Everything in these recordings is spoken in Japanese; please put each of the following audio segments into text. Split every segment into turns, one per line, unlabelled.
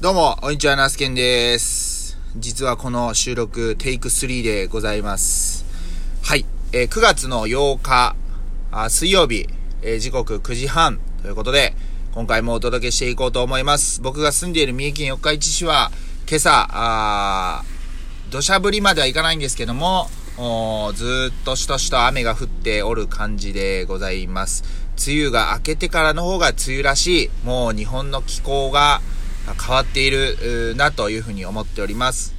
どうも、こんにちは、ナスケンです。実はこの収録、テイク3でございます。はい、えー9月の8日、あ水曜日、えー時刻9時半ということで、今回もお届けしていこうと思います。僕が住んでいる三重県四日市市は、今朝、あ土砂降りまではいかないんですけども、おずーっとしとしと雨が降っておる感じでございます。梅雨が明けてからの方が梅雨らしい、もう日本の気候が変わっているなというふうに思っております。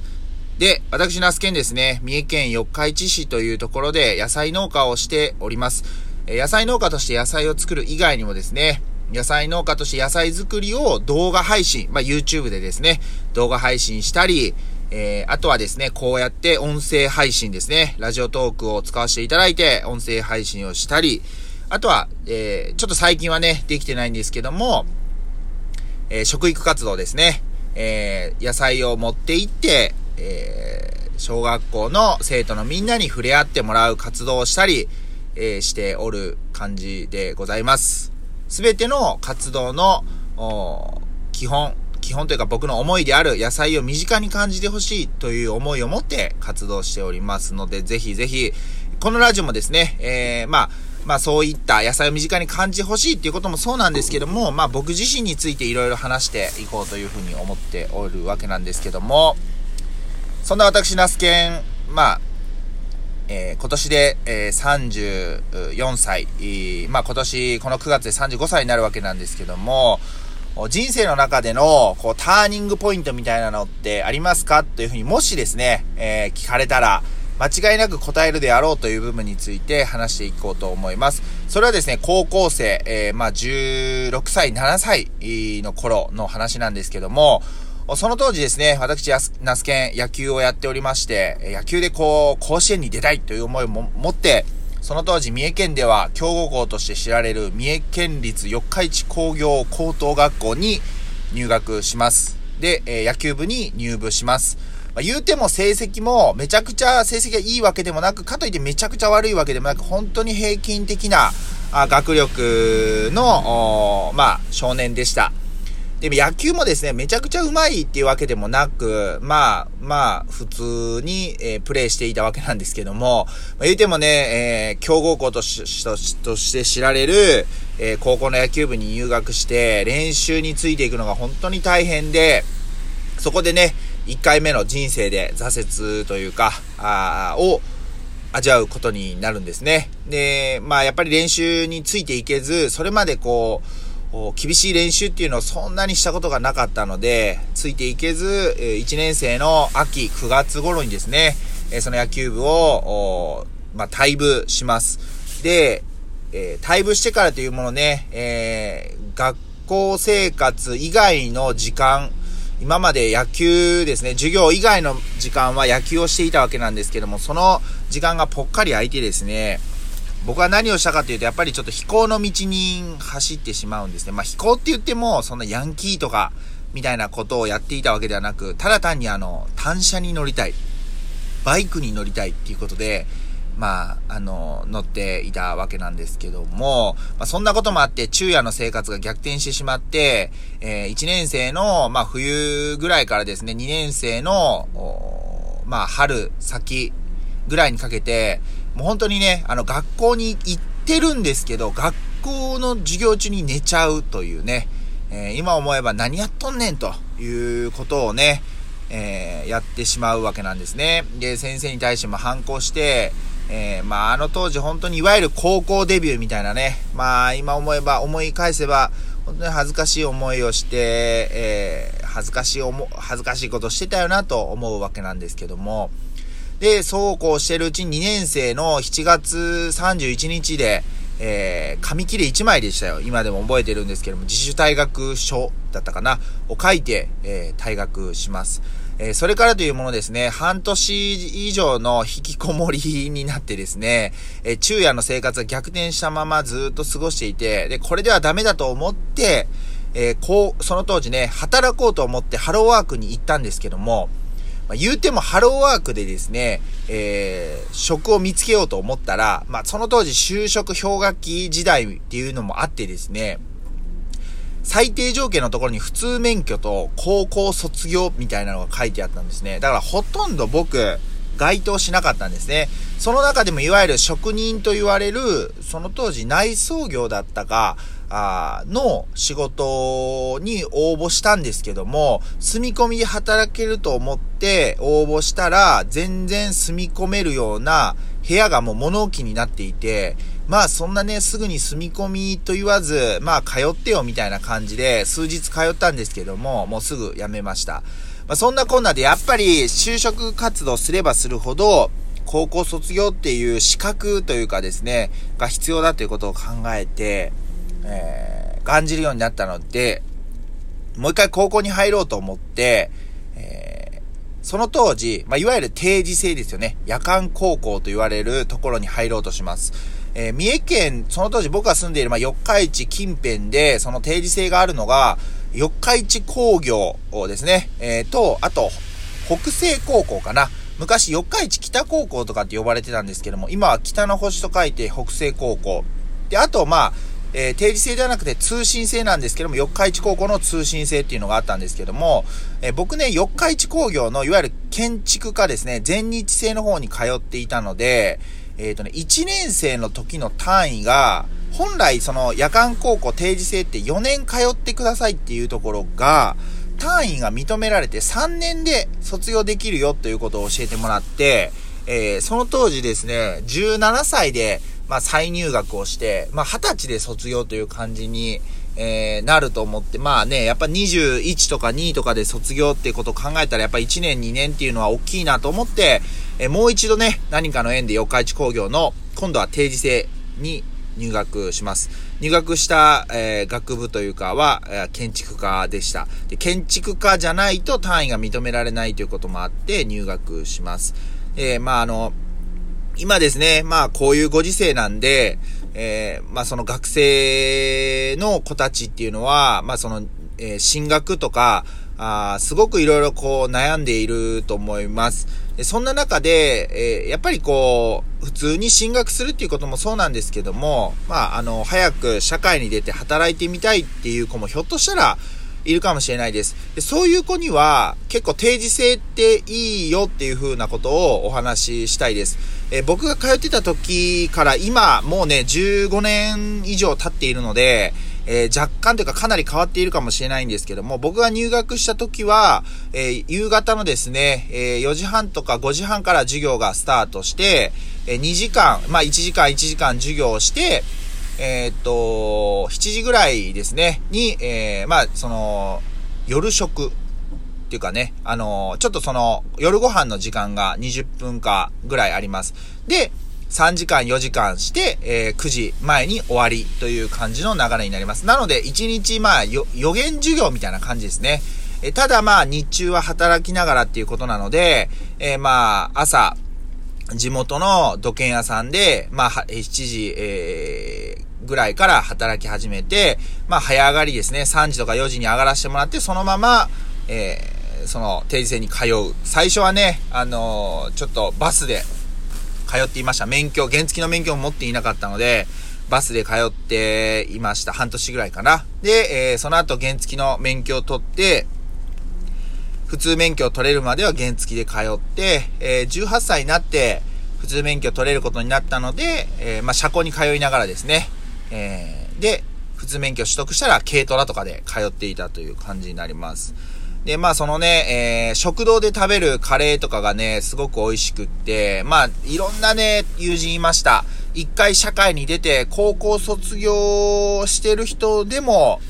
で、私、ナスケンですね、三重県四日市市というところで野菜農家をしております。野菜農家として野菜を作る以外にもですね、野菜農家として野菜作りを動画配信、まあ、YouTube でですね、動画配信したり、えーあとはですね、こうやって音声配信ですね、ラジオトークを使わせていただいて、音声配信をしたり、あとは、えーちょっと最近はね、できてないんですけども、えー食育活動ですね。えー野菜を持って行って、えー小学校の生徒のみんなに触れ合ってもらう活動をしたり、えーしておる感じでございます。すべての活動の、基本、基本というか僕の思いである野菜を身近に感じてほしいという思いを持って活動しておりますので、ぜひぜひ、このラジオもですね、えー、まあ、まあそういった野菜を身近に感じほしいっていうこともそうなんですけども、まあ僕自身についていろいろ話していこうというふうに思っておるわけなんですけども、そんな私、ナスケン、まあ、えー今年で、えー34歳、えーまあ今年、この9月で35歳になるわけなんですけども、人生の中での、こう、ターニングポイントみたいなのってありますか？というふうに、もしですね、え聞かれたら、間違いなく答えるであろうという部分について話していこうと思います。それはですね、高校生、えーまあ16歳、7歳の頃の話なんですけども、その当時ですね、私、ナスケン野球をやっておりまして、野球でこう、甲子園に出たいという思いをも持って、その当時、三重県では強豪校として知られる三重県立四日市工業高等学校に入学します。で、野球部に入部します。まあ、言うても成績もめちゃくちゃ成績がいいわけでもなく、かといってめちゃくちゃ悪いわけでもなく、本当に平均的なあ学力の、まあ、少年でした。でも野球もですね、めちゃくちゃ上手いっていうわけでもなく、まあ、まあ、普通に、えープレイしていたわけなんですけども、まあ、言うてもね、えー強豪校としとしとして知られる、えー高校の野球部に入学して、練習についていくのが本当に大変で、そこでね、1回目の人生で挫折というか、あーを味わうことになるんですね。で、まあやっぱり練習についていけず、それまでこう、厳しい練習っていうのをそんなにしたことがなかったので、ついていけず、1年生の秋9月頃にですね、その野球部を、まあ退部します。で、えー退部してからというものね、えー学校生活以外の時間、今まで野球ですね、授業以外の時間は野球をしていたわけなんですけども、その時間がぽっかり空いてですね、僕は何をしたかというと、やっぱりちょっと飛行の道に走ってしまうんですね。まあ飛行って言っても、そんなヤンキーとか、みたいなことをやっていたわけではなく、ただ単にあの、単車に乗りたい。バイクに乗りたいっていうことで、まあ、あの、乗っていたわけなんですけども、まあ、そんなこともあって、昼夜の生活が逆転してしまって、えー1年生の、まあ、冬ぐらいからですね、2年生の、まあ、春先ぐらいにかけて、もう本当にね、あの、学校に行ってるんですけど、学校の授業中に寝ちゃうというね、えー今思えば何やっとんねんということをね、えーやってしまうわけなんですね。で、先生に対しても反抗して、えーまあ、あの当時本当にいわゆる高校デビューみたいなね、まあ、今思えば、思い返せば、本当に恥ずかしい思いをして、えー恥ずかしい思、恥ずかしいことしてたよなと思うわけなんですけども、で、そうこうしてるうちに2年生の7月31日で、えー紙切れ1枚でしたよ。今でも覚えてるんですけども、自主退学書だったかなを書いて、えー退学します。えそれからというものですね、半年以上の引きこもりになってですね、え昼夜の生活が逆転したままずっと過ごしていて、で、これではダメだと思って、えこう、その当時ね、働こうと思ってハローワークに行ったんですけども、ま、言うてもハローワークでですね、えー職を見つけようと思ったら、まあ、その当時就職氷河期時代っていうのもあってですね、最低条件のところに普通免許と高校卒業みたいなのが書いてあったんですね。だからほとんど僕、該当しなかったんですね。その中でもいわゆる職人と言われる、その当時内装業だったか、あの仕事に応募したんですけども、住み込みで働けると思って応募したら、全然住み込めるような部屋がもう物置になっていて、まあそんなね、すぐに住み込みと言わず、まあ通ってよみたいな感じで数日通ったんですけども、もうすぐ辞めました。まあそんなこんなでやっぱり就職活動すればするほど、高校卒業っていう資格というかですね、が必要だということを考えて、えー、感じるようになったので、もう一回高校に入ろうと思って、えーその当時、まあ、いわゆる定時制ですよね。夜間高校と言われるところに入ろうとします。えー、三重県、その当時僕が住んでいる、まあ、四日市近辺で、その定時制があるのが、四日市工業をですね。えー、と、あと、北西高校かな。昔、四日市北高校とかって呼ばれてたんですけども、今は北の星と書いて北西高校。で、あと、まあ、えー、定時制ではなくて通信制なんですけども、四日市高校の通信制っていうのがあったんですけども、えー、僕ね、四日市工業のいわゆる建築家ですね、全日制の方に通っていたので、えっ、ー、とね、1年生の時の単位が、本来その夜間高校定時制って4年通ってくださいっていうところが、単位が認められて3年で卒業できるよということを教えてもらって、えー、その当時ですね、17歳でまあ、再入学をして、まあ、20歳で卒業という感じに、えー、なると思って、まあね、やっぱ21とか2とかで卒業ってことを考えたら、やっぱ1年2年っていうのは大きいなと思って、え、もう一度ね、何かの縁で四日市工業の、今度は定時制に入学します。入学した、えー、学部というかは、えー、建築家でしたで。建築家じゃないと単位が認められないということもあって入学します。えー、まああの、今ですね、まあこういうご時世なんで、えー、まあその学生の子たちっていうのは、まあその、えー、進学とか、あすごくいろいろこう悩んでいると思います。でそんな中で、えー、やっぱりこう、普通に進学するっていうこともそうなんですけども、まああの、早く社会に出て働いてみたいっていう子もひょっとしたら、いるかもしれないです。でそういう子には結構定時制っていいよっていう風なことをお話ししたいです。え、僕が通ってた時から今もうね15年以上経っているので、えー、若干というかかなり変わっているかもしれないんですけども、僕が入学した時は、えー、夕方のですね、えー、4時半とか5時半から授業がスタートして、え2時間、まあ1時間1時間授業をして、えー、っと、7時ぐらいですね、に、えー、まあ、その、夜食っていうかね、あのちょっとその、夜ご飯の時間が20分かぐらいあります。で、3時間4時間して、えー、9時前に終わりという感じの流れになります。なので、1日、まあ、予言授業みたいな感じですね。えただまあ、日中は働きながらっていうことなので、えー、まあ、朝、地元の土建屋さんで、まあ、7時、えー、ぐらいから働き始めて、まあ、早上がりですね、3時とか4時に上がらせてもらって、そのまま、えー、その定時制に通う。最初はね、あのー、ちょっとバスで通っていました。免許、原付の免許も持っていなかったので、バスで通っていました。半年ぐらいかな。で、えー、その後原付の免許を取って、普通免許を取れるまでは原付で通って、えー、18歳になって、普通免許取れることになったので、えー、まあ、車庫に通いながらですね、えー、で、普通免許取得したら軽トラとかで通っていたという感じになります。で、まあそのね、えー、食堂で食べるカレーとかがね、すごく美味しくって、まあいろんなね、友人いました。一回社会に出て高校卒業してる人でも、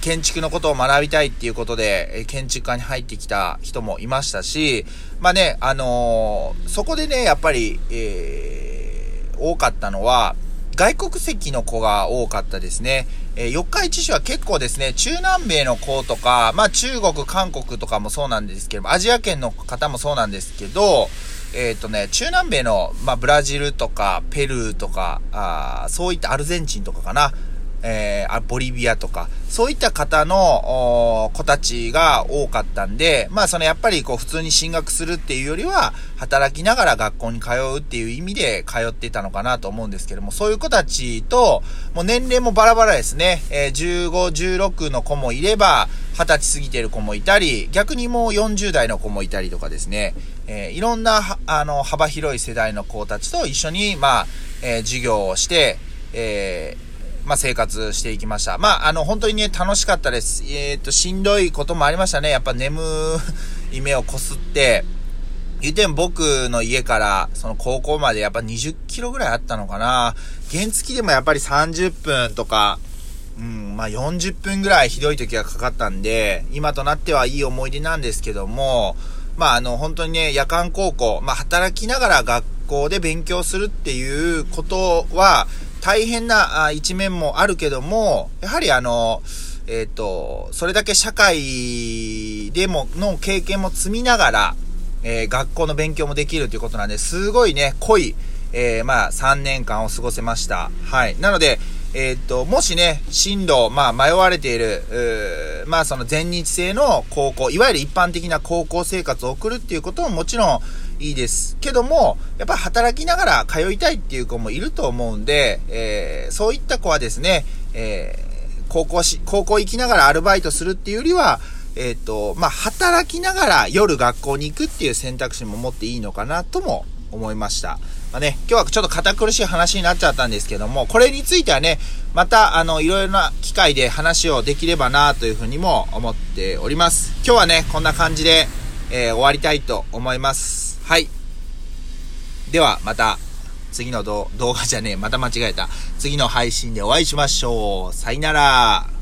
建築のことを学びたいっていうことで、建築家に入ってきた人もいましたし、まあね、あのー、そこでね、やっぱり、えー、多かったのは、外国籍の子が多かったですね。えー、四日市市は結構ですね、中南米の子とか、まあ中国、韓国とかもそうなんですけど、アジア圏の方もそうなんですけど、えっ、ー、とね、中南米の、まあブラジルとか、ペルーとか、あそういったアルゼンチンとかかな、えー、ボリビアとか、そういった方の子たちが多かったんで、まあそのやっぱりこう普通に進学するっていうよりは、働きながら学校に通うっていう意味で通ってたのかなと思うんですけども、そういう子たちと、もう年齢もバラバラですね。えー、15、16の子もいれば、20歳過ぎてる子もいたり、逆にもう40代の子もいたりとかですね、えー、いろんな、あの、幅広い世代の子たちと一緒に、まあ、えー、授業をして、えー、まあ、生活していきました。まあ、あの、本当にね、楽しかったです。えっ、と、しんどいこともありましたね。やっぱ眠 い目をこすって、言うても僕の家から、その高校までやっぱ20キロぐらいあったのかな。原付でもやっぱり30分とか、うん、まあ40分ぐらいひどい時がかかったんで、今となってはいい思い出なんですけども、まああの本当にね、夜間高校、まあ働きながら学校で勉強するっていうことは、大変な一面もあるけども、やはりあの、えっ、ー、と、それだけ社会でも、の経験も積みながら、えー、学校の勉強もできるということなんで、すごいね、濃い、えー、まあ、3年間を過ごせました。はい。なので、えっ、と、もしね、進路、まあ、迷われている、まあ、その全日制の高校、いわゆる一般的な高校生活を送るっていうことももちろん、いいです。けども、やっぱり働きながら通いたいっていう子もいると思うんで、えー、そういった子はですね、えー、高校し、高校行きながらアルバイトするっていうよりは、えっ、ー、と、まあ、働きながら夜学校に行くっていう選択肢も持っていいのかなとも思いました。まあね、今日はちょっと堅苦しい話になっちゃったんですけども、これについてはね、また、あの、いろいろな機会で話をできればなというふうにも思っております。今日はね、こんな感じで、えー、終わりたいと思います。はい。では、また、次の動画じゃねえ、また間違えた。次の配信でお会いしましょう。さよなら。